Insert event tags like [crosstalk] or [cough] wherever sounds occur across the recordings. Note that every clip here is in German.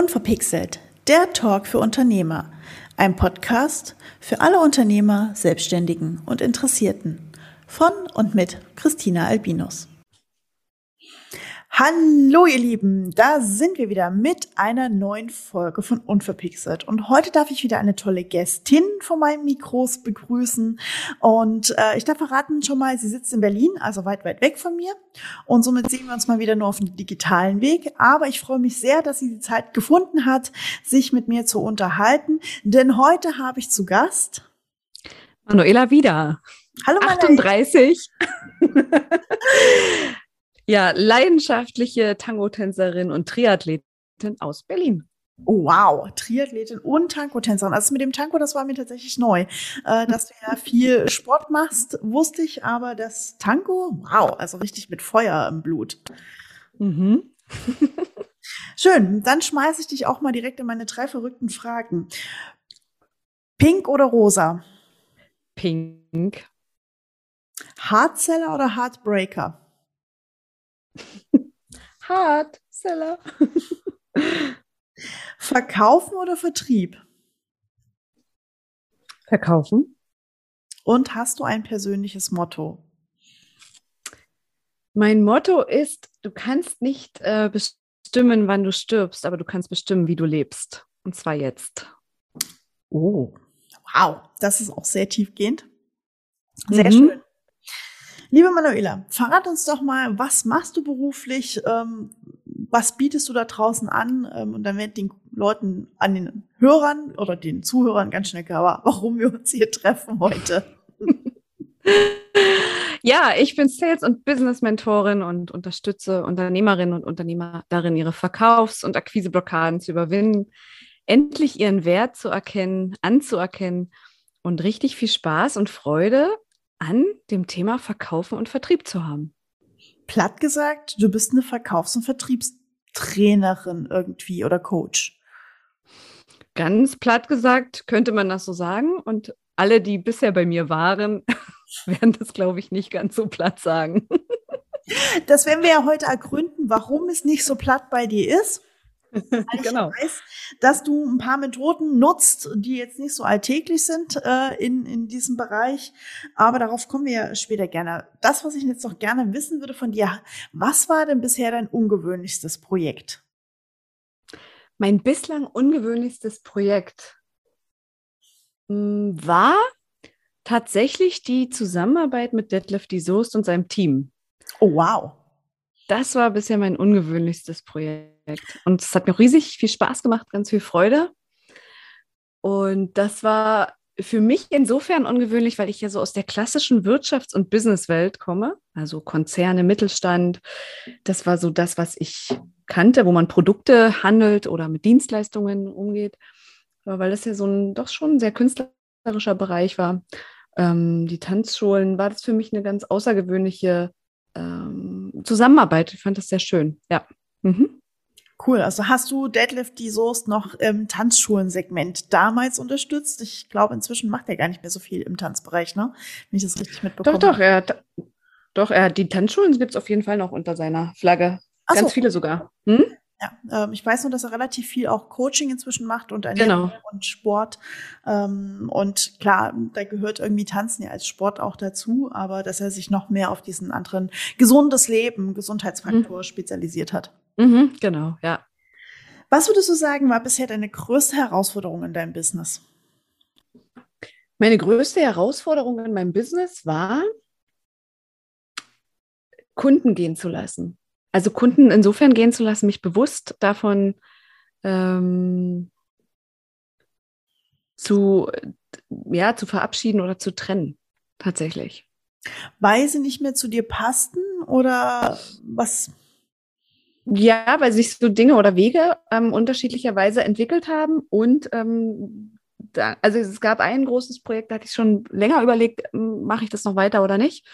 Unverpixelt, der Talk für Unternehmer. Ein Podcast für alle Unternehmer, Selbstständigen und Interessierten. Von und mit Christina Albinus. Hallo ihr Lieben, da sind wir wieder mit einer neuen Folge von Unverpixelt. Und heute darf ich wieder eine tolle Gästin von meinen Mikros begrüßen. Und äh, ich darf verraten schon mal, sie sitzt in Berlin, also weit, weit weg von mir. Und somit sehen wir uns mal wieder nur auf dem digitalen Weg. Aber ich freue mich sehr, dass sie die Zeit gefunden hat, sich mit mir zu unterhalten. Denn heute habe ich zu Gast Manuela wieder. Hallo Manuela. 38. [laughs] Ja, leidenschaftliche Tango-Tänzerin und Triathletin aus Berlin. Oh, wow, Triathletin und Tango-Tänzerin. Also mit dem Tango, das war mir tatsächlich neu. Äh, dass du ja viel Sport machst, wusste ich, aber das Tango, wow, also richtig mit Feuer im Blut. Mhm. Schön, dann schmeiße ich dich auch mal direkt in meine drei verrückten Fragen. Pink oder rosa? Pink. Hardseller oder Heartbreaker? Hart, Seller. [laughs] Verkaufen oder Vertrieb? Verkaufen. Und hast du ein persönliches Motto? Mein Motto ist, du kannst nicht äh, bestimmen, wann du stirbst, aber du kannst bestimmen, wie du lebst. Und zwar jetzt. Oh, wow, das ist auch sehr tiefgehend. Sehr mhm. schön. Liebe Manuela, verrat uns doch mal, was machst du beruflich? Ähm, was bietest du da draußen an? Ähm, und dann wird den Leuten, an den Hörern oder den Zuhörern ganz schnell klar, warum wir uns hier treffen heute. [laughs] Ja, ich bin Sales- und Business-Mentorin und unterstütze Unternehmerinnen und Unternehmer darin, ihre Verkaufs- und Akquiseblockaden zu überwinden, endlich ihren Wert zu erkennen, anzuerkennen und richtig viel Spaß und Freude an dem Thema Verkaufen und Vertrieb zu haben. Platt gesagt, du bist eine Verkaufs- und Vertriebstrainerin irgendwie oder Coach. Ganz platt gesagt könnte man das so sagen. Und alle, die bisher bei mir waren, [laughs] werden das, glaube ich, nicht ganz so platt sagen. [laughs] Das werden wir ja heute ergründen, warum es nicht so platt bei dir ist. Ich genau. weiß, dass du ein paar Methoden nutzt, die jetzt nicht so alltäglich sind äh, in, in diesem Bereich, aber darauf kommen wir später gerne. Das, was ich jetzt noch gerne wissen würde von dir, was war denn bisher dein ungewöhnlichstes Projekt? Mein bislang ungewöhnlichstes Projekt hm, war tatsächlich die Zusammenarbeit mit Detlef die Soest und seinem Team. Oh, wow. Das war bisher mein ungewöhnlichstes Projekt. Und es hat mir riesig viel Spaß gemacht, ganz viel Freude. Und das war für mich insofern ungewöhnlich, weil ich ja so aus der klassischen Wirtschafts- und Businesswelt komme, also Konzerne, Mittelstand. Das war so das, was ich kannte, wo man Produkte handelt oder mit Dienstleistungen umgeht. Aber weil das ja so ein doch schon ein sehr künstlerischer Bereich war, ähm, die Tanzschulen, war das für mich eine ganz außergewöhnliche ähm, Zusammenarbeit. Ich fand das sehr schön, ja. Mhm. Cool. Also hast du Deadlift die Soest noch im Tanzschulensegment damals unterstützt? Ich glaube, inzwischen macht er gar nicht mehr so viel im Tanzbereich, ne? Wenn ich das richtig mitbekomme. Doch, doch, er hat, doch, er hat die Tanzschulen gibt es auf jeden Fall noch unter seiner Flagge. Ach Ganz so. viele sogar. Hm? Ja, ähm, ich weiß nur, dass er relativ viel auch Coaching inzwischen macht und Ernährung genau. und Sport. Ähm, und klar, da gehört irgendwie Tanzen ja als Sport auch dazu, aber dass er sich noch mehr auf diesen anderen gesundes Leben, Gesundheitsfaktor mhm. spezialisiert hat. Mhm, genau, ja. Was würdest du sagen, war bisher deine größte Herausforderung in deinem Business? Meine größte Herausforderung in meinem Business war, Kunden gehen zu lassen. Also Kunden insofern gehen zu lassen, mich bewusst davon ähm, zu, ja, zu verabschieden oder zu trennen, tatsächlich. Weil sie nicht mehr zu dir passten oder was? Ja, weil sich so Dinge oder Wege ähm, unterschiedlicherweise entwickelt haben und ähm, da, also es gab ein großes Projekt, da hatte ich schon länger überlegt, ähm, mache ich das noch weiter oder nicht.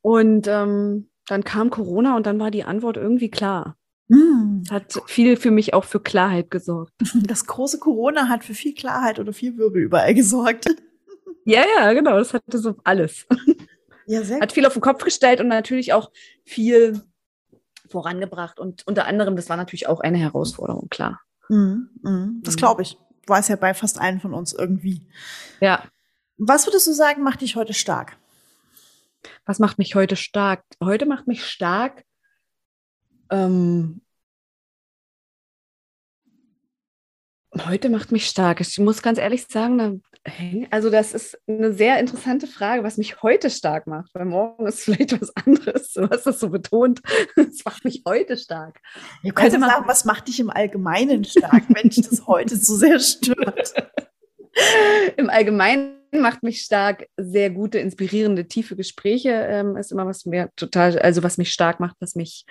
Und ähm, dann kam Corona und dann war die Antwort irgendwie klar. Hm. Hat viel für mich auch für Klarheit gesorgt. [laughs] Das große Corona hat für viel Klarheit oder viel Wirbel überall gesorgt. [laughs] Ja, ja, genau. Das hatte so alles. Ja, sehr hat viel auf den Kopf gestellt und natürlich auch viel vorangebracht. Und unter anderem, das war natürlich auch eine Herausforderung, klar. Mhm, mhm. Das glaube ich. War es ja bei fast allen von uns irgendwie. Ja. Was würdest du sagen, macht dich heute stark? Was macht mich heute stark? Heute macht mich stark, ähm, heute macht mich stark. Ich muss ganz ehrlich sagen, also das ist eine sehr interessante Frage, was mich heute stark macht, weil morgen ist [laughs] vielleicht was anderes. Du hast das so betont. [laughs] Es macht mich heute stark. Du kannst ja sagen, was macht dich im Allgemeinen stark, wenn dich das heute so sehr stört? [laughs] Im Allgemeinen macht mich stark sehr gute, inspirierende, tiefe Gespräche. Ähm, ist immer was mir total, also was mich stark macht, was mich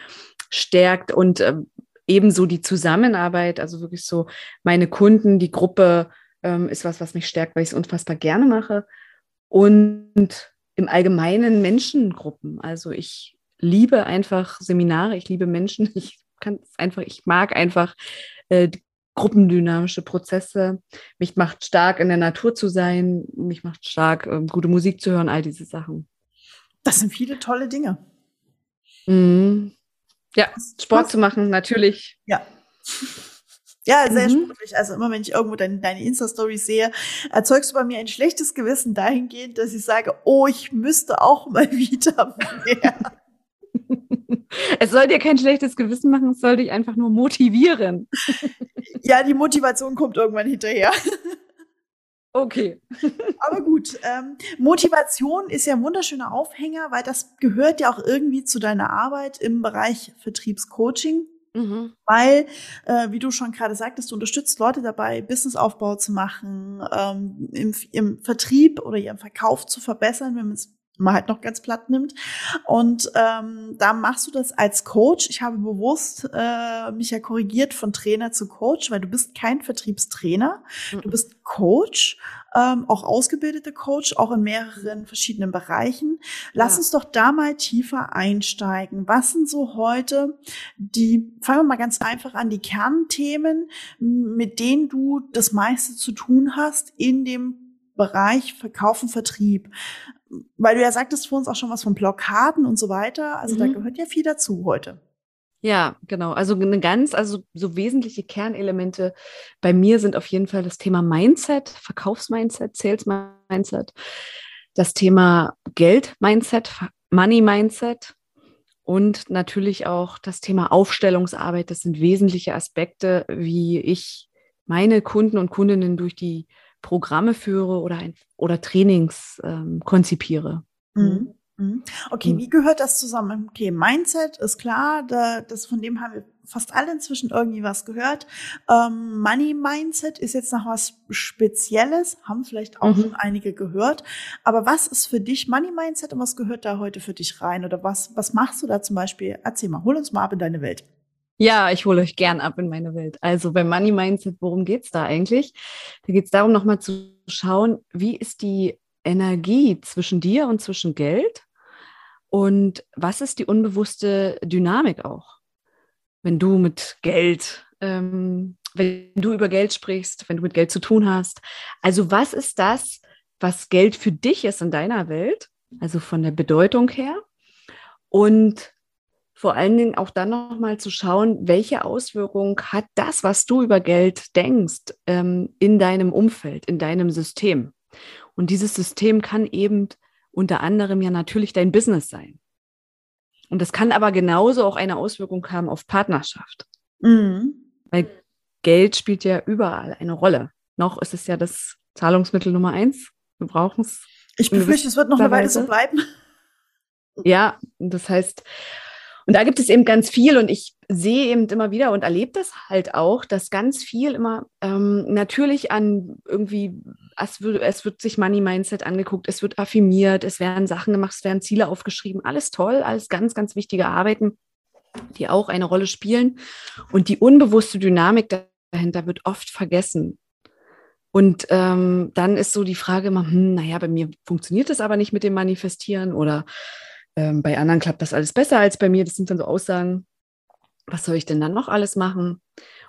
stärkt und ähm, ebenso die Zusammenarbeit, also wirklich so meine Kunden, die Gruppe ähm, ist was, was mich stärkt, weil ich es unfassbar gerne mache. Und im Allgemeinen Menschengruppen. Also ich liebe einfach Seminare, ich liebe Menschen, [laughs] ich kann einfach, ich mag einfach äh, gruppendynamische Prozesse. Mich macht stark, in der Natur zu sein, mich macht stark, äh, gute Musik zu hören, all diese Sachen. Das sind viele tolle Dinge. Mhm. Ja, Sport zu machen, natürlich. Ja. Ja, sehr mhm. sportlich. Also immer wenn ich irgendwo deine, deine Insta-Stories sehe, erzeugst du bei mir ein schlechtes Gewissen dahingehend, dass ich sage, oh, ich müsste auch mal [laughs] wieder mehr. [laughs] Es soll dir kein schlechtes Gewissen machen, es soll dich einfach nur motivieren. [laughs] Ja, die Motivation kommt irgendwann hinterher. Okay. Aber gut, ähm, Motivation ist ja ein wunderschöner Aufhänger, weil das gehört ja auch irgendwie zu deiner Arbeit im Bereich Vertriebscoaching. Mhm. Weil, äh, wie du schon gerade sagtest, du unterstützt Leute dabei, Businessaufbau zu machen, ähm, im, im Vertrieb oder ihren Verkauf zu verbessern, wenn man es mal halt noch ganz platt nimmt. Und ähm, da machst du das als Coach. Ich habe bewusst äh, mich ja korrigiert von Trainer zu Coach, weil du bist kein Vertriebstrainer. Mhm. Du bist Coach, ähm, auch ausgebildeter Coach, auch in mehreren verschiedenen Bereichen. Lass ja. uns doch da mal tiefer einsteigen. Was sind so heute die, fangen wir mal ganz einfach an, die Kernthemen, mit denen du das meiste zu tun hast in dem Bereich Verkauf und Vertrieb weil du ja sagtest vor uns auch schon was von Blockaden und so weiter. Also mhm. da gehört ja viel dazu heute. Ja, genau. Also eine ganz, also so wesentliche Kernelemente bei mir sind auf jeden Fall das Thema Mindset, Verkaufsmindset, Sales Mindset, das Thema Geld Mindset, Money Mindset und natürlich auch das Thema Aufstellungsarbeit. Das sind wesentliche Aspekte, wie ich meine Kunden und Kundinnen durch die Programme führe oder, ein, oder Trainings ähm, konzipiere. Mhm. mhm. Okay, mhm. wie gehört das zusammen? Okay, Mindset ist klar, da, das von dem haben wir fast alle inzwischen irgendwie was gehört. Ähm, Money Mindset ist jetzt noch was Spezielles, haben vielleicht auch mhm. schon einige gehört. Aber was ist für dich Money Mindset und was gehört da heute für dich rein? Oder was, was machst du da zum Beispiel? Erzähl mal, hol uns mal ab in deine Welt. Ja, ich hole euch gern ab in meine Welt. Also beim Money Mindset, worum geht es da eigentlich? Da geht es darum, nochmal zu schauen, wie ist die Energie zwischen dir und zwischen Geld und was ist die unbewusste Dynamik auch, wenn du mit Geld, ähm, wenn du über Geld sprichst, wenn du mit Geld zu tun hast. Also was ist das, was Geld für dich ist in deiner Welt, also von der Bedeutung her und vor allen Dingen auch dann nochmal zu schauen, welche Auswirkung hat das, was du über Geld denkst, ähm, in deinem Umfeld, in deinem System. Und dieses System kann eben unter anderem ja natürlich dein Business sein. Und das kann aber genauso auch eine Auswirkung haben auf Partnerschaft. Mhm. Weil Geld spielt ja überall eine Rolle. Noch ist es ja das Zahlungsmittel Nummer eins. Wir brauchen es. Ich befürchte, es wird noch eine Weile so bleiben. Ja, das heißt, und da gibt es eben ganz viel und ich sehe eben immer wieder und erlebe das halt auch, dass ganz viel immer ähm, natürlich an irgendwie, es wird, es wird sich Money Mindset angeguckt, es wird affirmiert, es werden Sachen gemacht, es werden Ziele aufgeschrieben, alles toll, alles ganz, ganz wichtige Arbeiten, die auch eine Rolle spielen. Und die unbewusste Dynamik dahinter wird oft vergessen. Und ähm, dann ist so die Frage immer, hm, naja, bei mir funktioniert das aber nicht mit dem Manifestieren oder ähm, bei anderen klappt das alles besser als bei mir. Das sind dann so Aussagen, was soll ich denn dann noch alles machen?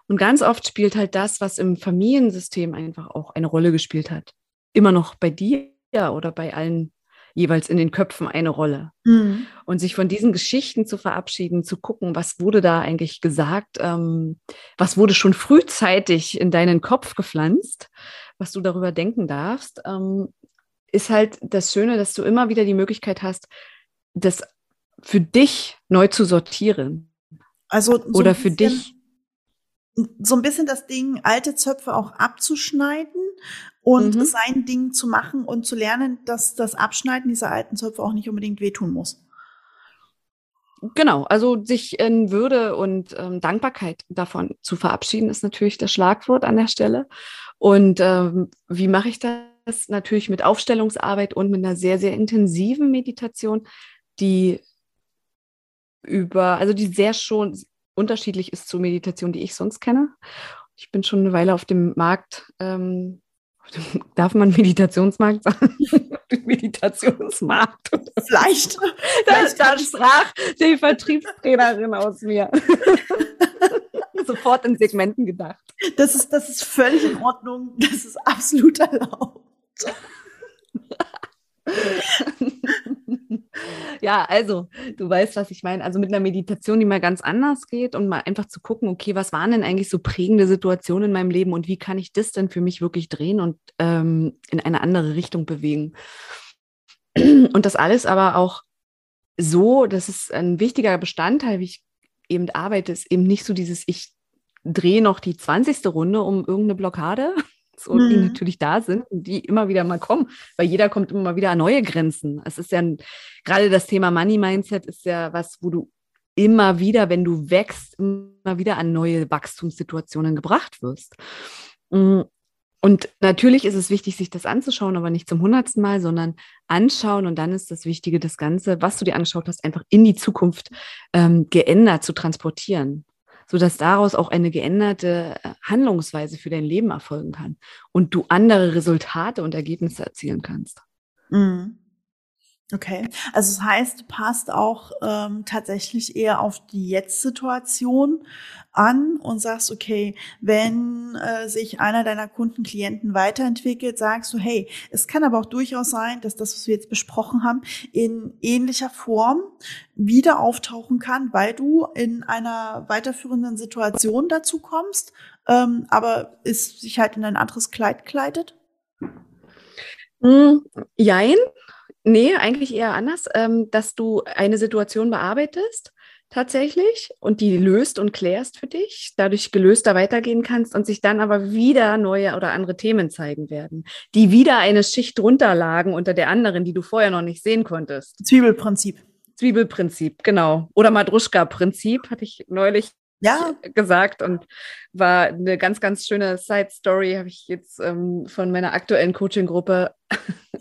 Und ganz oft spielt halt das, was im Familiensystem einfach auch eine Rolle gespielt hat, immer noch bei dir oder bei allen jeweils in den Köpfen eine Rolle. Mhm. Und sich von diesen Geschichten zu verabschieden, zu gucken, was wurde da eigentlich gesagt, ähm, was wurde schon frühzeitig in deinen Kopf gepflanzt, was du darüber denken darfst, ähm, ist halt das Schöne, dass du immer wieder die Möglichkeit hast, das für dich neu zu sortieren. Also so oder für dich so ein bisschen das Ding, alte Zöpfe auch abzuschneiden und mhm. sein Ding zu machen und zu lernen, dass das Abschneiden dieser alten Zöpfe auch nicht unbedingt wehtun muss. Genau, also sich in Würde und ähm, Dankbarkeit davon zu verabschieden, ist natürlich das Schlagwort an der Stelle. Und ähm, wie mache ich das? Natürlich mit Aufstellungsarbeit und mit einer sehr, sehr intensiven Meditation, die über, also die sehr schon unterschiedlich ist zur Meditation, die ich sonst kenne. Ich bin schon eine Weile auf dem Markt, ähm, [laughs] darf man Meditationsmarkt sagen? [laughs] [laughs] Meditationsmarkt. Vielleicht. Da, da sprach die Vertriebstrainerin aus mir. Sofort in Segmenten gedacht. Das ist, das ist völlig in Ordnung. Das ist absolut erlaubt. [laughs] ja, also du weißt, was ich meine. Also mit einer Meditation, die mal ganz anders geht und mal einfach zu gucken, okay, was waren denn eigentlich so prägende Situationen in meinem Leben und wie kann ich das denn für mich wirklich drehen und ähm, in eine andere Richtung bewegen. Und das alles aber auch so, das ist ein wichtiger Bestandteil, wie ich eben arbeite, ist eben nicht so dieses, ich drehe noch die 20. Runde um irgendeine Blockade, so, mhm. die natürlich da sind und die immer wieder mal kommen, weil jeder kommt immer mal wieder an neue Grenzen. Es ist ja ein, gerade das Thema Money Mindset ist ja was, wo du immer wieder, wenn du wächst, immer wieder an neue Wachstumssituationen gebracht wirst. Mm, und natürlich ist es wichtig, sich das anzuschauen, aber nicht zum hundertsten Mal, sondern anschauen. Und dann ist das Wichtige, das Ganze, was du dir angeschaut hast, einfach in die Zukunft ähm, geändert zu transportieren sodass daraus auch eine geänderte äh, Handlungsweise für dein Leben erfolgen kann und du andere Resultate und Ergebnisse erzielen kannst. Mhm. Okay, also das heißt, du passt auch ähm, tatsächlich eher auf die Jetzt-Situation an und sagst, okay, wenn äh, sich einer deiner Kunden, Klienten weiterentwickelt, sagst du, hey, es kann aber auch durchaus sein, dass das, was wir jetzt besprochen haben, in ähnlicher Form wieder auftauchen kann, weil du in einer weiterführenden Situation dazu kommst, ähm, aber es sich halt in ein anderes Kleid kleidet? Mm, jein. Nee, eigentlich eher anders, ähm, dass du eine Situation bearbeitest tatsächlich und die löst und klärst für dich, dadurch gelöster weitergehen kannst und sich dann aber wieder neue oder andere Themen zeigen werden, die wieder eine Schicht runterlagen unter der anderen, die du vorher noch nicht sehen konntest. Zwiebelprinzip. Zwiebelprinzip, genau. Oder Madruschka-Prinzip hatte ich neulich ja. gesagt und war eine ganz, ganz schöne Side-Story, habe ich jetzt ähm, von meiner aktuellen Coaching-Gruppe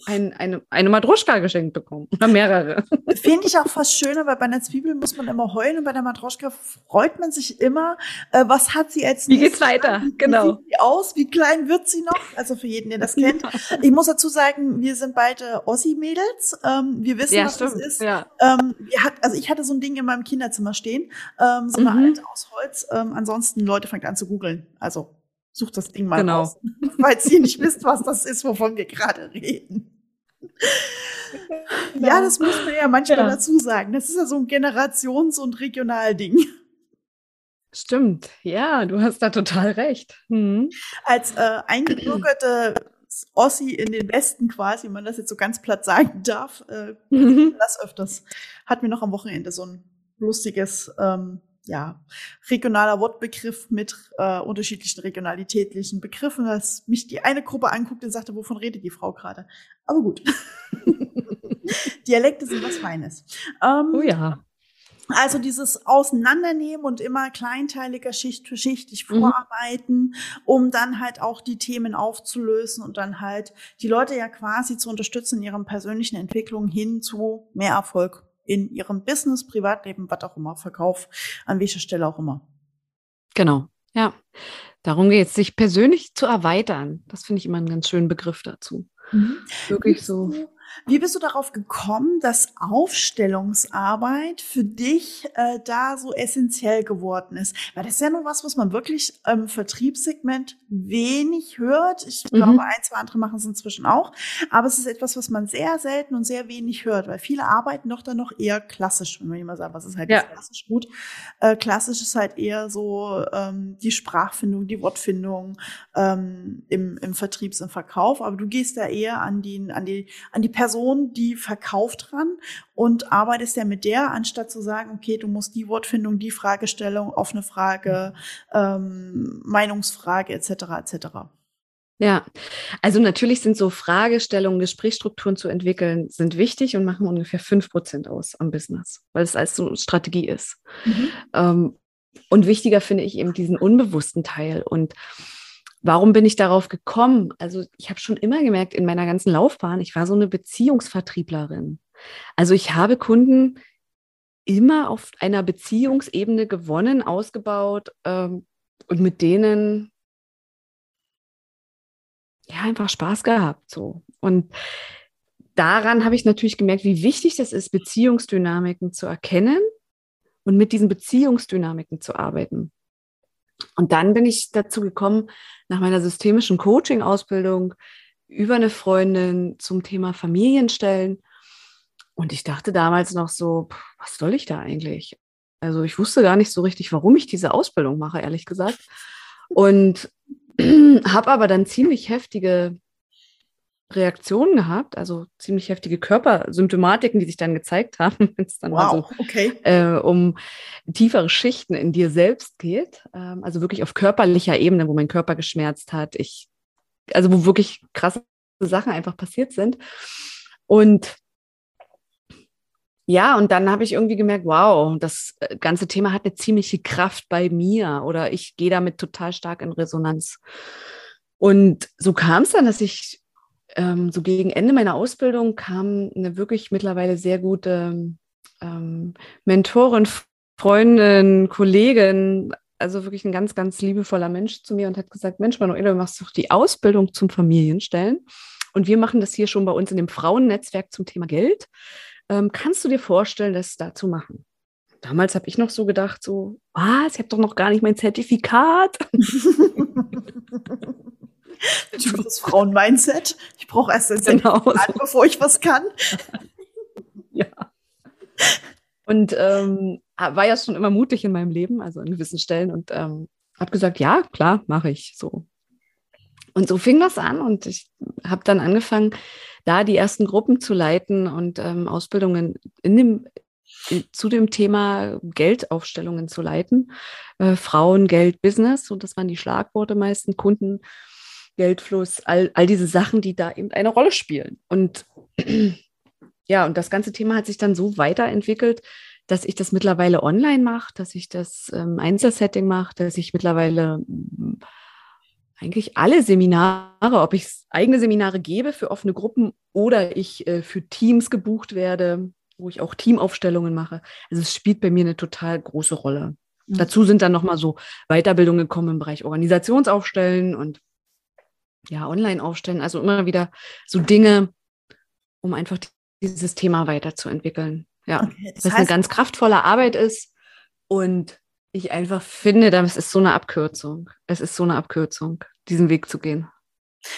ein, eine, eine Madruschka geschenkt bekommen oder mehrere. [laughs] Finde ich auch fast schöner, weil bei einer Zwiebel muss man immer heulen und bei der Madruschka freut man sich immer, äh, was hat sie als Wie geht's weiter? Wie, genau. Wie sieht sie aus? Wie klein wird sie noch? Also für jeden, der das kennt. Ich muss dazu sagen, wir sind beide Ossi-Mädels. Ähm, wir wissen, ja, was stimmt. das ist. Ja. Ähm, wir hat, also ich hatte so ein Ding in meinem Kinderzimmer stehen, ähm, so eine mhm. alte aus Holz. Ähm, ansonsten, Leute, fangt an zu googeln. Also sucht das Ding mal genau. raus, [laughs] falls ihr nicht wisst, was das ist, wovon wir gerade reden. Genau. [laughs] Ja, das muss man ja manchmal ja. dazu sagen. Das ist ja so ein Generations- und Regionalding. Stimmt, ja, du hast da total recht. Mhm. Als äh, eingebürgerte Ossi in den Westen quasi, wenn man das jetzt so ganz platt sagen darf, äh, mhm. das öfters. Hat mir noch am Wochenende so ein lustiges ähm, ja, regionaler Wortbegriff mit äh, unterschiedlichen regionalitätlichen Begriffen, dass mich die eine Gruppe anguckt und sagte, wovon redet die Frau gerade? Aber gut. [laughs] Dialekte sind was Feines. Ähm, oh ja. Also dieses Auseinandernehmen und immer kleinteiliger Schicht für Schicht dich mhm. vorarbeiten, mhm. um dann halt auch die Themen aufzulösen und dann halt die Leute ja quasi zu unterstützen in ihren persönlichen Entwicklungen hin zu mehr Erfolg in ihrem Business, Privatleben, was auch immer, Verkauf, an welcher Stelle auch immer. Genau, ja. Darum geht es, sich persönlich zu erweitern. Das finde ich immer einen ganz schönen Begriff dazu. Mhm. Wirklich so. Wie bist du darauf gekommen, dass Aufstellungsarbeit für dich äh, da so essentiell geworden ist? Weil das ist ja nur was, was man wirklich im Vertriebssegment wenig hört. Ich mhm. glaube, ein, zwei andere machen es inzwischen auch. Aber es ist etwas, was man sehr selten und sehr wenig hört, weil viele arbeiten doch dann noch eher klassisch, wenn man immer sagt, was ist halt ja. klassisch gut. Äh, klassisch ist halt eher so ähm, die Sprachfindung, die Wortfindung ähm, im, im Vertriebs- und Verkauf. Aber du gehst da eher an die, an die, an die Person, die verkauft ran und arbeitest ja mit der, anstatt zu sagen, okay, du musst die Wortfindung, die Fragestellung, offene Frage, ähm, Meinungsfrage etc. etc. Ja, also natürlich sind so Fragestellungen, Gesprächsstrukturen zu entwickeln, sind wichtig und machen ungefähr fünf Prozent aus am Business, weil es als so Strategie ist. Mhm. Ähm, und wichtiger finde ich eben diesen unbewussten Teil. Und warum bin ich darauf gekommen? Also ich habe schon immer gemerkt in meiner ganzen Laufbahn, ich war so eine Beziehungsvertrieblerin. Also ich habe Kunden immer auf einer Beziehungsebene gewonnen, ausgebaut ähm, und mit denen ja einfach Spaß gehabt so und daran habe ich natürlich gemerkt, wie wichtig das ist, Beziehungsdynamiken zu erkennen und mit diesen Beziehungsdynamiken zu arbeiten. Und dann bin ich dazu gekommen, nach meiner systemischen Coaching-Ausbildung über eine Freundin zum Thema Familienstellen. Und ich dachte damals noch so, was soll ich da eigentlich? Also ich wusste gar nicht so richtig, warum ich diese Ausbildung mache, ehrlich gesagt. Und [clears throat] habe aber dann ziemlich heftige Reaktionen gehabt, also ziemlich heftige Körpersymptomatiken, die sich dann gezeigt haben, [laughs] wenn es dann wow, so, okay. äh, um tiefere Schichten in dir selbst geht. Ähm, also wirklich auf körperlicher Ebene, wo mein Körper geschmerzt hat. Ich, also wo wirklich krasse Sachen einfach passiert sind. Und ja, und dann habe ich irgendwie gemerkt, wow, das äh, ganze Thema hat eine ziemliche Kraft bei mir oder ich gehe damit total stark in Resonanz. Und so kam es dann, dass ich ähm, so gegen Ende meiner Ausbildung kam eine wirklich mittlerweile sehr gute ähm, Mentorin, Freundin, Kollegin, also wirklich ein ganz, ganz liebevoller Mensch zu mir und hat gesagt, Mensch, Manuela, du machst doch die Ausbildung zum Familienstellen. Und wir machen das hier schon bei uns in dem Frauennetzwerk zum Thema Geld. Ähm, kannst du dir vorstellen, das da zu machen? Damals habe ich noch so gedacht, so, was, ich habe doch noch gar nicht mein Zertifikat. [laughs] [laughs] [laughs] Typisches Frauen-Mindset. Ich brauche erst ein genau Zertifikat, bevor ich was kann. [laughs] ja. Und ähm, war ja schon immer mutig in meinem Leben, also an gewissen Stellen und ähm, habe gesagt, ja, klar, mache ich so. Und so fing das an und ich habe dann angefangen, da die ersten Gruppen zu leiten und ähm, Ausbildungen in dem, zu dem Thema Geldaufstellungen zu leiten. Äh, Frauen, Geld, Business, so das waren die Schlagworte meisten, Kunden, Geldfluss, all, all diese Sachen, die da eben eine Rolle spielen. Und [clears throat] ja, und das ganze Thema hat sich dann so weiterentwickelt, dass ich das mittlerweile online mache, dass ich das ähm, Einzelsetting mache, dass ich mittlerweile ähm, eigentlich alle Seminare, ob ich eigene Seminare gebe für offene Gruppen oder ich äh, für Teams gebucht werde, wo ich auch Teamaufstellungen mache. Also es spielt bei mir eine total große Rolle. Mhm. Dazu sind dann nochmal so Weiterbildungen gekommen im Bereich Organisationsaufstellen und ja, online aufstellen. Also immer wieder so Dinge, um einfach dieses Thema weiterzuentwickeln. Ja, okay, das was eine ganz kraftvolle Arbeit ist und ich einfach finde, das ist so eine Abkürzung. Es ist so eine Abkürzung, diesen Weg zu gehen.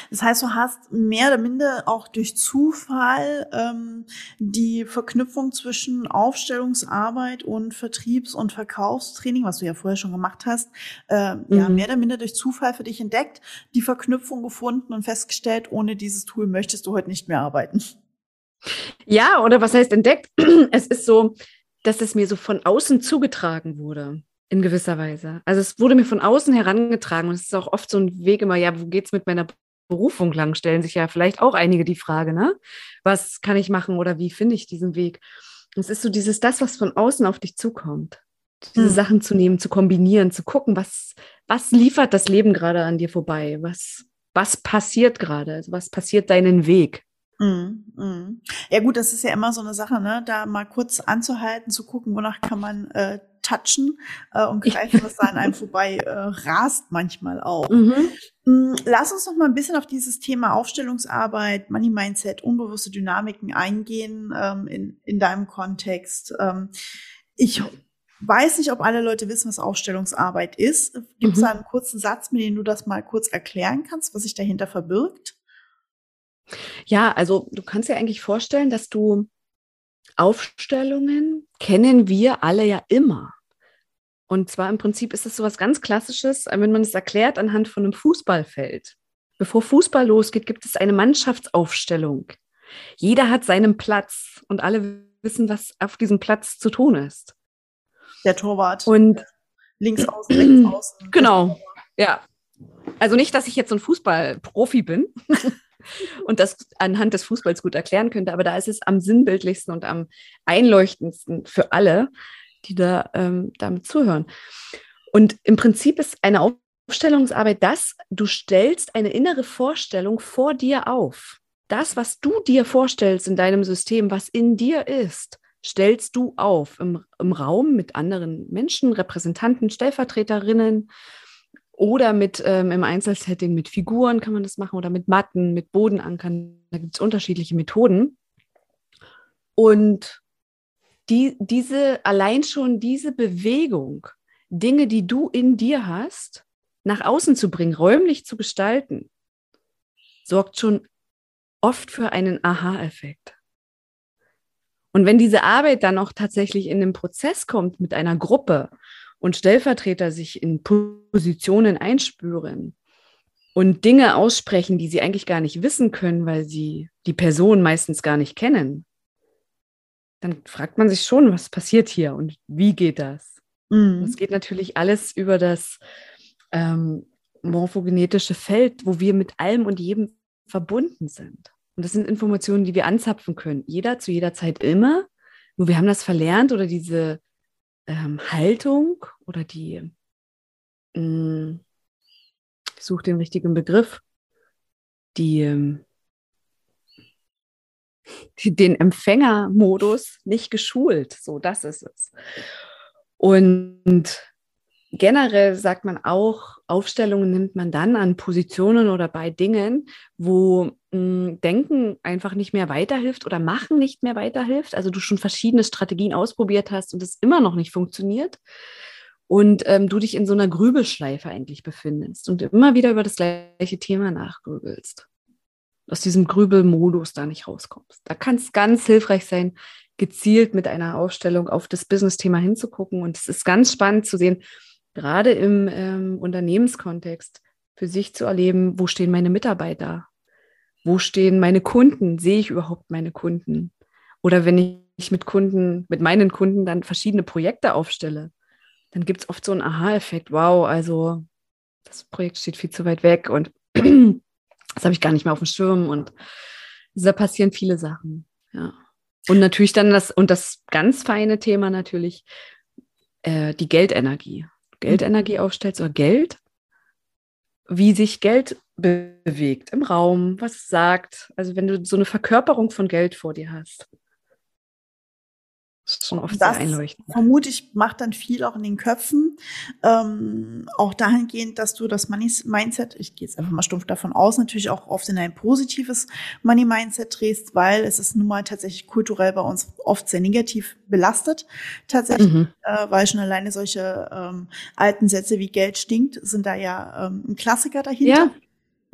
Das heißt, du hast mehr oder minder auch durch Zufall ähm, die Verknüpfung zwischen Aufstellungsarbeit und Vertriebs- und Verkaufstraining, was du ja vorher schon gemacht hast, äh, mhm. ja, mehr oder minder durch Zufall für dich entdeckt, die Verknüpfung gefunden und festgestellt, ohne dieses Tool möchtest du heute nicht mehr arbeiten. Ja, oder was heißt entdeckt? [clears throat] Es ist so, dass es mir so von außen zugetragen wurde in gewisser Weise. Also es wurde mir von außen herangetragen und es ist auch oft so ein Weg immer, ja, wo geht's mit meiner Berufung lang? Stellen sich ja vielleicht auch einige die Frage, ne? Was kann ich machen oder wie finde ich diesen Weg? Es ist so dieses, das, was von außen auf dich zukommt. Diese hm. Sachen zu nehmen, zu kombinieren, zu gucken, was, was liefert das Leben gerade an dir vorbei? Was, was passiert gerade? Also was passiert deinen Weg? Mm, mm. Ja gut, das ist ja immer so eine Sache, ne? Da mal kurz anzuhalten, zu gucken, wonach kann man äh, touchen äh, und greifen, was da an einem vorbei äh, rast manchmal auch. [laughs] Mhm. Mm, lass uns noch mal ein bisschen auf dieses Thema Aufstellungsarbeit, Money Mindset, unbewusste Dynamiken eingehen ähm, in, in deinem Kontext. Ähm, ich weiß nicht, ob alle Leute wissen, was Aufstellungsarbeit ist. Gibt es mhm. da einen kurzen Satz, mit dem du das mal kurz erklären kannst, was sich dahinter verbirgt? Ja, also du kannst dir eigentlich vorstellen, dass du Aufstellungen kennen wir alle ja immer. Und zwar im Prinzip ist es so was ganz Klassisches, wenn man es erklärt anhand von einem Fußballfeld. Bevor Fußball losgeht, gibt es eine Mannschaftsaufstellung. Jeder hat seinen Platz und alle wissen, was auf diesem Platz zu tun ist. Der Torwart. Und links außen, rechts [clears throat] außen. Genau. Ja. Also nicht, dass ich jetzt so ein Fußballprofi bin [laughs] und das anhand des Fußballs gut erklären könnte, aber da ist es am sinnbildlichsten und am einleuchtendsten für alle, die da ähm, damit zuhören. Und im Prinzip ist eine Aufstellungsarbeit das, du stellst eine innere Vorstellung vor dir auf. Das, was du dir vorstellst in deinem System, was in dir ist, stellst du auf im, im Raum mit anderen Menschen, Repräsentanten, Stellvertreterinnen oder mit ähm, im Einzelsetting mit Figuren kann man das machen oder mit Matten, mit Bodenankern. Da gibt es unterschiedliche Methoden. Und die, diese, allein schon diese Bewegung, Dinge, die du in dir hast, nach außen zu bringen, räumlich zu gestalten, sorgt schon oft für einen Aha-Effekt. Und wenn diese Arbeit dann auch tatsächlich in den Prozess kommt mit einer Gruppe und Stellvertreter sich in Positionen einspüren und Dinge aussprechen, die sie eigentlich gar nicht wissen können, weil sie die Person meistens gar nicht kennen, dann fragt man sich schon, was passiert hier und wie geht das? Mhm. Das geht natürlich alles über das ähm, morphogenetische Feld, wo wir mit allem und jedem verbunden sind. Und das sind Informationen, die wir anzapfen können. Jeder zu jeder Zeit immer. Nur wir haben das verlernt oder diese ähm, Haltung oder die, mh, hm, ich suche den richtigen Begriff, die, ähm, die, den Empfängermodus nicht geschult. So, das ist es. Und generell sagt man auch, Aufstellungen nimmt man dann an Positionen oder bei Dingen, wo mh, Denken einfach nicht mehr weiterhilft oder Machen nicht mehr weiterhilft. Also du schon verschiedene Strategien ausprobiert hast und es immer noch nicht funktioniert. Und ähm, du dich in so einer Grübelschleife eigentlich befindest und immer wieder über das gleiche Thema nachgrübelst. Aus diesem Grübelmodus da nicht rauskommst. Da kann es ganz hilfreich sein, gezielt mit einer Aufstellung auf das Business-Thema hinzugucken. Und es ist ganz spannend zu sehen, gerade im ähm, Unternehmenskontext für sich zu erleben, wo stehen meine Mitarbeiter? Wo stehen meine Kunden? Sehe ich überhaupt meine Kunden? Oder wenn ich mit Kunden, mit meinen Kunden dann verschiedene Projekte aufstelle, dann gibt es oft so einen Aha-Effekt. Wow, also das Projekt steht viel zu weit weg und [clears throat] das habe ich gar nicht mehr auf dem Schirm und da passieren viele Sachen. Ja. Und natürlich dann das, und das ganz feine Thema natürlich, äh, die Geldenergie. Geldenergie aufstellst oder Geld, wie sich Geld bewegt im Raum, was sagt. Also wenn du so eine Verkörperung von Geld vor dir hast. Das ist schon oft das, sehr einleuchtend. Vermutlich macht dann viel auch in den Köpfen. Ähm, auch dahingehend, dass du das Money Mindset, ich gehe jetzt einfach mal stumpf davon aus, natürlich auch oft in ein positives Money Mindset drehst, weil es ist nun mal tatsächlich kulturell bei uns oft sehr negativ belastet. Tatsächlich, mhm. äh, weil schon alleine solche ähm, alten Sätze wie Geld stinkt, sind da ja ähm, ein Klassiker dahinter. Ja.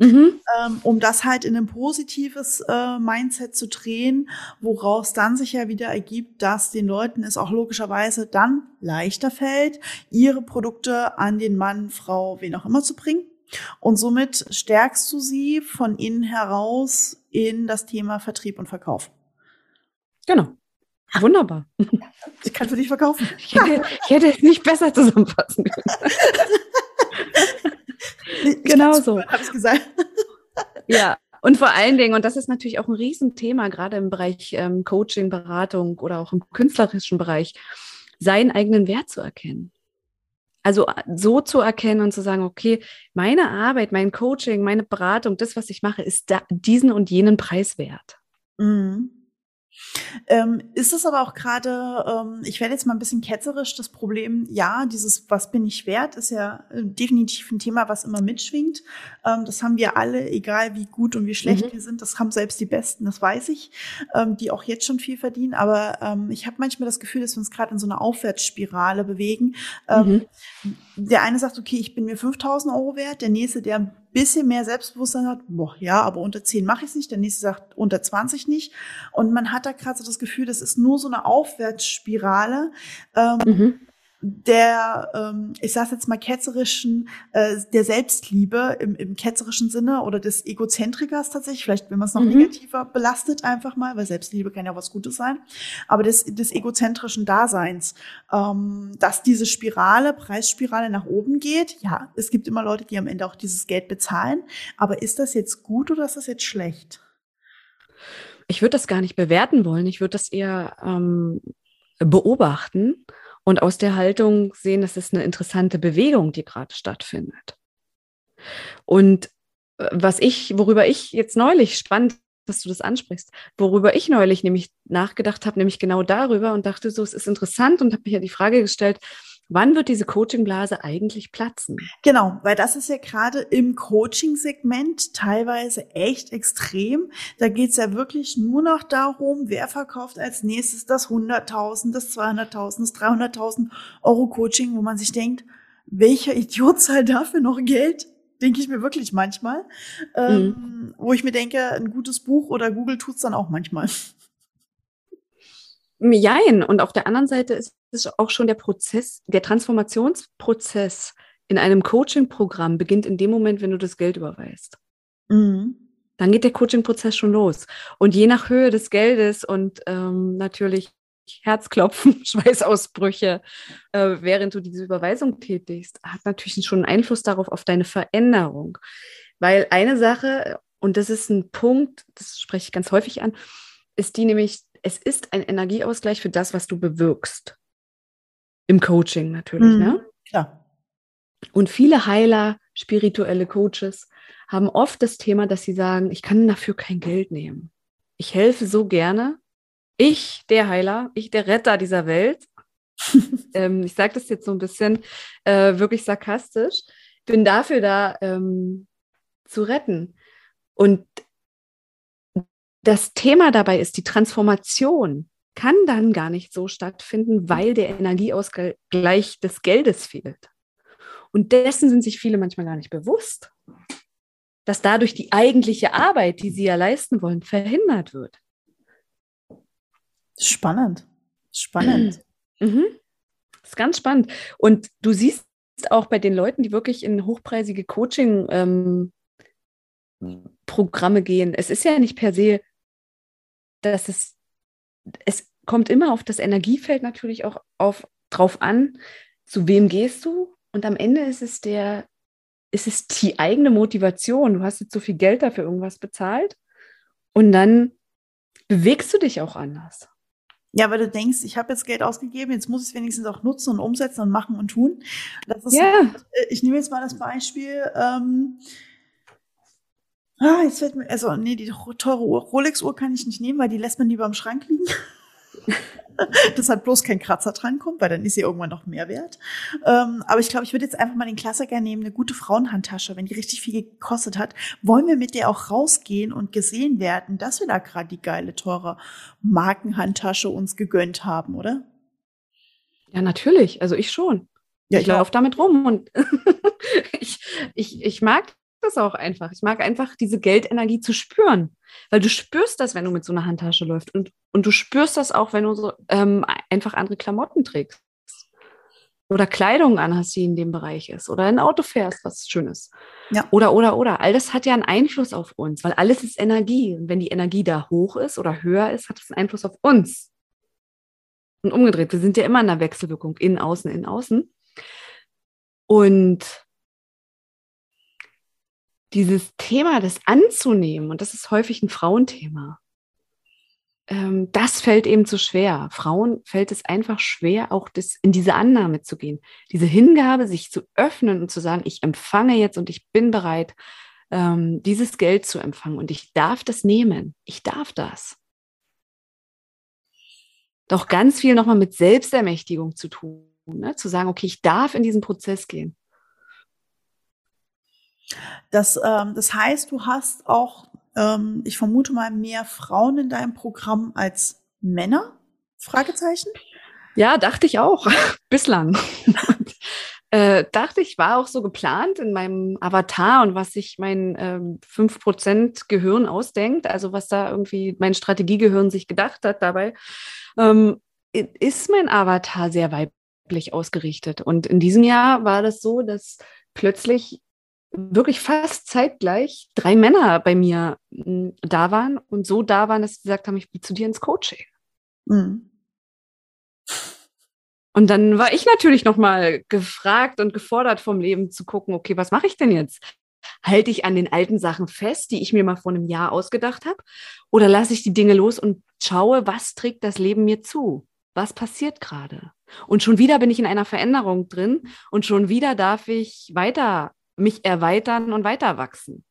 Mhm. Ähm, um das halt in ein positives äh, Mindset zu drehen, woraus dann sich ja wieder ergibt, dass den Leuten es auch logischerweise dann leichter fällt, ihre Produkte an den Mann, Frau, wen auch immer zu bringen. Und somit stärkst du sie von innen heraus in das Thema Vertrieb und Verkauf. Genau. Wunderbar. Ich kann für dich verkaufen. Ich hätte, ich hätte es nicht besser zusammenfassen können. [laughs] genau so. Habe ich gesagt. [laughs] Ja, und vor allen Dingen, und das ist natürlich auch ein Riesenthema, gerade im Bereich ähm, Coaching, Beratung oder auch im künstlerischen Bereich, seinen eigenen Wert zu erkennen. Also äh, so zu erkennen und zu sagen, okay, meine Arbeit, mein Coaching, meine Beratung, das, was ich mache, ist da, diesen und jenen Preis wert. Mhm. Ähm, ist es aber auch gerade, ähm, ich werde jetzt mal ein bisschen ketzerisch, das Problem, ja, dieses Was bin ich wert, ist ja äh, definitiv ein Thema, was immer mitschwingt. Ähm, das haben wir alle, egal wie gut und wie schlecht mhm. wir sind, das haben selbst die Besten, das weiß ich, ähm, die auch jetzt schon viel verdienen. Aber ähm, ich habe manchmal das Gefühl, dass wir uns gerade in so einer Aufwärtsspirale bewegen. Ähm, mhm. Der eine sagt, okay, ich bin mir 5000 Euro wert, der nächste, der bisschen mehr Selbstbewusstsein hat, boah, ja, aber unter 10 mache ich es nicht, der nächste sagt unter 20 nicht. Und man hat da gerade so das Gefühl, das ist nur so eine Aufwärtsspirale. Ähm, mhm der, ähm, ich sage jetzt mal ketzerischen, äh, der Selbstliebe im, im ketzerischen Sinne oder des Egozentrikers tatsächlich, vielleicht wenn man es noch mhm. negativer belastet einfach mal, weil Selbstliebe kann ja was Gutes sein, aber des, des egozentrischen Daseins, ähm, dass diese Spirale, Preisspirale nach oben geht. Ja, es gibt immer Leute, die am Ende auch dieses Geld bezahlen, aber ist das jetzt gut oder ist das jetzt schlecht? Ich würde das gar nicht bewerten wollen. Ich würde das eher ähm, beobachten und aus der Haltung sehen, es ist eine interessante Bewegung, die gerade stattfindet. Und äh, was ich, worüber ich jetzt neulich spannend, dass du das ansprichst, worüber ich neulich nämlich nachgedacht habe, nämlich genau darüber und dachte so, es ist interessant und habe mir ja die Frage gestellt, Wann wird diese Coachingblase eigentlich platzen? Genau, weil das ist ja gerade im Coaching-Segment teilweise echt extrem. Da geht's ja wirklich nur noch darum, wer verkauft als nächstes das 100.000, das 200.000, das 300.000 Euro Coaching, wo man sich denkt, welcher Idiot zahlt dafür noch Geld? Denke ich mir wirklich manchmal. Ähm, mhm. Wo ich mir denke, ein gutes Buch oder Google tut's dann auch manchmal. Jein. Und auf der anderen Seite ist es auch schon der Prozess, der Transformationsprozess in einem Coaching-Programm beginnt in dem Moment, wenn du das Geld überweist. Mhm. Dann geht der Coaching-Prozess schon los. Und je nach Höhe des Geldes und ähm, natürlich Herzklopfen, [laughs] Schweißausbrüche, äh, während du diese Überweisung tätigst, hat natürlich schon einen Einfluss darauf, auf deine Veränderung. Weil eine Sache, und das ist ein Punkt, das spreche ich ganz häufig an, ist die nämlich, es ist ein Energieausgleich für das, was du bewirkst. Im Coaching natürlich, ne? mhm, ne? Klar. Und viele Heiler, spirituelle Coaches haben oft das Thema, dass sie sagen, ich kann dafür kein Geld nehmen. Ich helfe so gerne. Ich, der Heiler, ich, der Retter dieser Welt. [laughs] ähm, ich sage das jetzt so ein bisschen äh, wirklich sarkastisch. Bin dafür da ähm, zu retten. Und das Thema dabei ist die Transformation kann dann gar nicht so stattfinden, weil der Energieausgleich des Geldes fehlt. Und dessen sind sich viele manchmal gar nicht bewusst, dass dadurch die eigentliche Arbeit, die sie ja leisten wollen, verhindert wird. Spannend. Spannend. [clears throat] Mhm. Das ist ganz spannend. Und du siehst auch bei den Leuten, die wirklich in hochpreisige Coaching-Programme ähm, gehen, es ist ja nicht per se dass es, es kommt immer auf das Energiefeld natürlich auch auf, drauf an, zu wem gehst du? Und am Ende ist es der, ist es die eigene Motivation. Du hast jetzt so viel Geld dafür irgendwas bezahlt und dann bewegst du dich auch anders. Ja, weil du denkst, ich habe jetzt Geld ausgegeben, jetzt muss ich es wenigstens auch nutzen und umsetzen und machen und tun. Das ist, ja. Äh, ich nehme jetzt mal das Beispiel. Ähm, Ah, jetzt fällt mir, also nee, die teure Uhr, Rolex-Uhr kann ich nicht nehmen, weil die lässt man lieber im Schrank liegen. [laughs] das hat bloß kein Kratzer drankommt, weil dann ist sie irgendwann noch mehr wert. Ähm, aber ich glaube, ich würde jetzt einfach mal den Klassiker nehmen, eine gute Frauenhandtasche, wenn die richtig viel gekostet hat. Wollen wir mit der auch rausgehen und gesehen werden, dass wir da gerade die geile, teure Markenhandtasche uns gegönnt haben, oder? Ja, natürlich. Also ich schon. Ja, ich, ich laufe damit rum und [laughs] ich, ich, ich mag das auch einfach. Ich mag einfach diese Geldenergie zu spüren. Weil du spürst das, wenn du mit so einer Handtasche läufst. Und, und du spürst das auch, wenn du so ähm, einfach andere Klamotten trägst. Oder Kleidung anhast, die in dem Bereich ist. Oder ein Auto fährst, was schön ist. Ja. Oder, oder, oder. All das hat ja einen Einfluss auf uns, weil alles ist Energie. Und wenn die Energie da hoch ist oder höher ist, hat es einen Einfluss auf uns. Und umgedreht, wir sind ja immer in einer Wechselwirkung, in, außen, in, außen. Und dieses Thema, das anzunehmen, und das ist häufig ein Frauenthema, ähm, das fällt eben zu schwer. Frauen fällt es einfach schwer, auch das, in diese Annahme zu gehen. Diese Hingabe, sich zu öffnen und zu sagen, ich empfange jetzt und ich bin bereit, ähm, dieses Geld zu empfangen und ich darf das nehmen. Ich darf das. doch ganz viel nochmal mit Selbstermächtigung zu tun. Ne? Zu sagen, okay, ich darf in diesen Prozess gehen. Das, ähm, das heißt, du hast auch, ähm, ich vermute mal, mehr Frauen in deinem Programm als Männer? Fragezeichen? Ja, dachte ich auch. [laughs] Bislang. [laughs] äh, dachte ich, war auch so geplant in meinem Avatar und was sich mein ähm, 5% Gehirn ausdenkt, also was da irgendwie mein Strategiegehirn sich gedacht hat dabei, ähm, ist mein Avatar sehr weiblich ausgerichtet. Und in diesem Jahr war das so, dass plötzlich wirklich fast zeitgleich drei Männer bei mir hm, da waren und so da waren, dass sie gesagt haben, ich will zu dir ins Coaching. Mhm. Und dann war ich natürlich nochmal gefragt und gefordert vom Leben zu gucken, okay, was mache ich denn jetzt? Halte ich an den alten Sachen fest, die ich mir mal vor einem Jahr ausgedacht habe? Oder lasse ich die Dinge los und schaue, was trägt das Leben mir zu? Was passiert gerade? Und schon wieder bin ich in einer Veränderung drin und schon wieder darf ich weiter mich erweitern und weiter wachsen.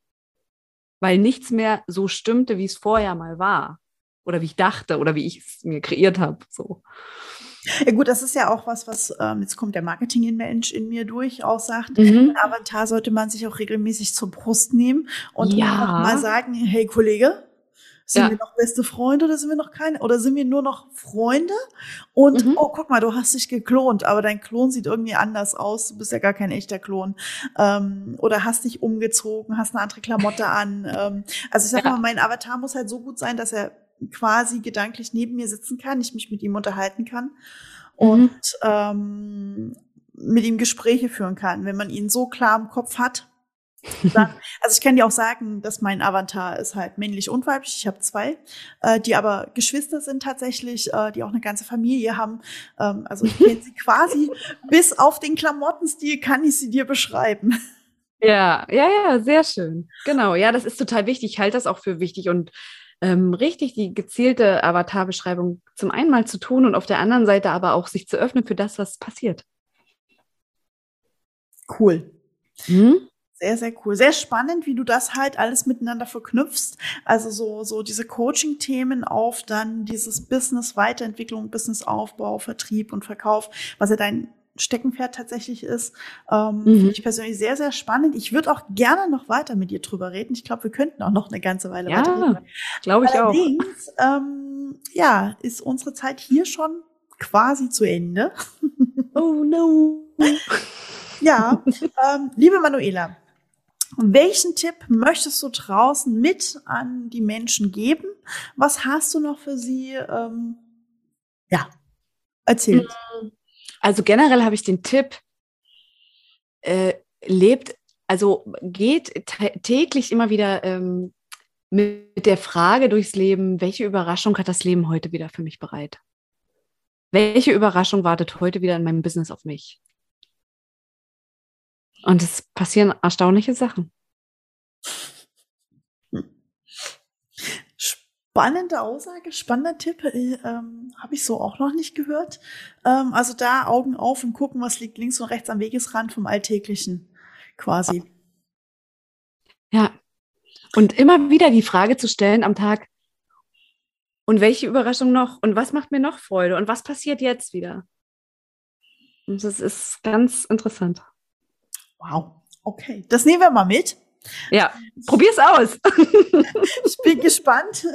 Weil nichts mehr so stimmte, wie es vorher mal war. Oder wie ich dachte oder wie ich es mir kreiert habe. So. Ja gut, das ist ja auch was, was ähm, jetzt kommt der Marketing-Mensch in mir durch, auch sagt, mhm. Avatar sollte man sich auch regelmäßig zur Brust nehmen und ja. mal sagen, hey Kollege, sind ja. wir noch beste Freunde oder sind wir noch keine? Oder sind wir nur noch Freunde? Und mhm. oh, guck mal, du hast dich geklont, aber dein Klon sieht irgendwie anders aus. Du bist ja gar kein echter Klon. Ähm, oder hast dich umgezogen, hast eine andere Klamotte an. Ähm, also ich sag ja. mal, mein Avatar muss halt so gut sein, dass er quasi gedanklich neben mir sitzen kann, ich mich mit ihm unterhalten kann und mhm. ähm, mit ihm Gespräche führen kann. Wenn man ihn so klar im Kopf hat, dann, also ich kann dir auch sagen, dass mein Avatar ist halt männlich und weiblich. Ich habe zwei, äh, die aber Geschwister sind tatsächlich, äh, die auch eine ganze Familie haben. Ähm, also ich kenne sie [laughs] quasi bis auf den Klamottenstil kann ich sie dir beschreiben. Ja, ja, ja, sehr schön. Genau, ja, das ist total wichtig. Ich halte das auch für wichtig und ähm, richtig die gezielte Avatarbeschreibung zum einen mal zu tun und auf der anderen Seite aber auch sich zu öffnen für das, was passiert. Cool. Hm? Sehr, sehr cool. Sehr spannend, wie du das halt alles miteinander verknüpfst. Also so, so diese Coaching-Themen auf dann dieses Business Weiterentwicklung, Business Aufbau, Vertrieb und Verkauf, was ja dein Steckenpferd tatsächlich ist. Ähm, mhm. Finde ich persönlich sehr, sehr spannend. Ich würde auch gerne noch weiter mit dir drüber reden. Ich glaube, wir könnten auch noch eine ganze Weile ja, weiter reden. glaube ich Allerdings, auch. Ähm, ja, ist unsere Zeit hier schon quasi zu Ende. Oh no. [laughs] ja, ähm, liebe Manuela, welchen Tipp möchtest du draußen mit an die Menschen geben? Was hast du noch für sie? Ähm, ja, erzähl. Mhm. Also generell habe ich den Tipp, äh, lebt, also geht täglich immer wieder ähm, mit der Frage durchs Leben, welche Überraschung hat das Leben heute wieder für mich bereit? Welche Überraschung wartet heute wieder in meinem Business auf mich? Und es passieren erstaunliche Sachen. Spannende Aussage, spannender Tipp, äh, ähm, habe ich so auch noch nicht gehört. Ähm, also da Augen auf und gucken, was liegt links und rechts am Wegesrand vom Alltäglichen quasi. Ja. Und immer wieder die Frage zu stellen am Tag, und welche Überraschung noch? Und was macht mir noch Freude? Und was passiert jetzt wieder? Und das ist ganz interessant. Wow. Okay, das nehmen wir mal mit. Ja, probier's aus. [laughs] ich bin gespannt.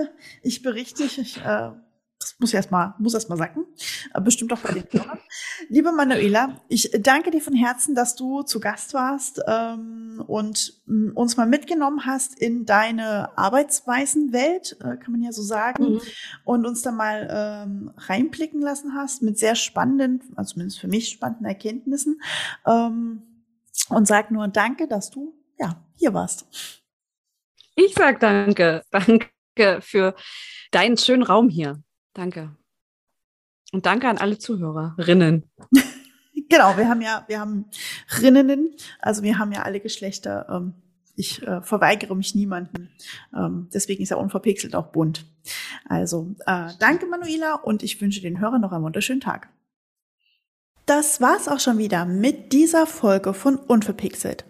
Ich berichte. Ich, äh, das muss erst mal, muss erst mal sacken. Äh, bestimmt auch bei den Hörern. [laughs] Liebe Manuela, ich danke dir von Herzen, dass du zu Gast warst ähm, und uns mal mitgenommen hast in deine Arbeitsweisenwelt, äh, kann man ja so sagen, mhm. und uns da mal ähm, reinblicken lassen hast mit sehr spannenden, also zumindest für mich spannenden Erkenntnissen. Ähm, und sag nur Danke, dass du ja hier warst. Ich sag danke. Danke für deinen schönen Raum hier. Danke. Und danke an alle Zuhörerinnen. [laughs] genau, wir haben ja, wir haben Rinnen, also wir haben ja alle Geschlechter. Ähm, ich äh, verweigere mich niemanden. Ähm, deswegen ist er unverpixelt auch bunt. Also äh, danke, Manuela, und ich wünsche den Hörern noch einen wunderschönen Tag. Das war's auch schon wieder mit dieser Folge von Unverpixelt.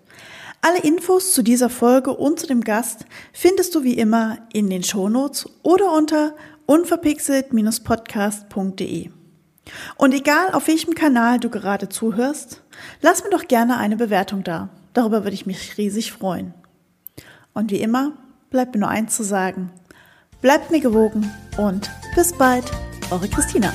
Alle Infos zu dieser Folge und zu dem Gast findest du wie immer in den Shownotes oder unter unverpixelt-podcast.de. Und egal auf welchem Kanal du gerade zuhörst, lass mir doch gerne eine Bewertung da. Darüber würde ich mich riesig freuen. Und wie immer, bleibt mir nur eins zu sagen. Bleibt mir gewogen und bis bald, eure Christina.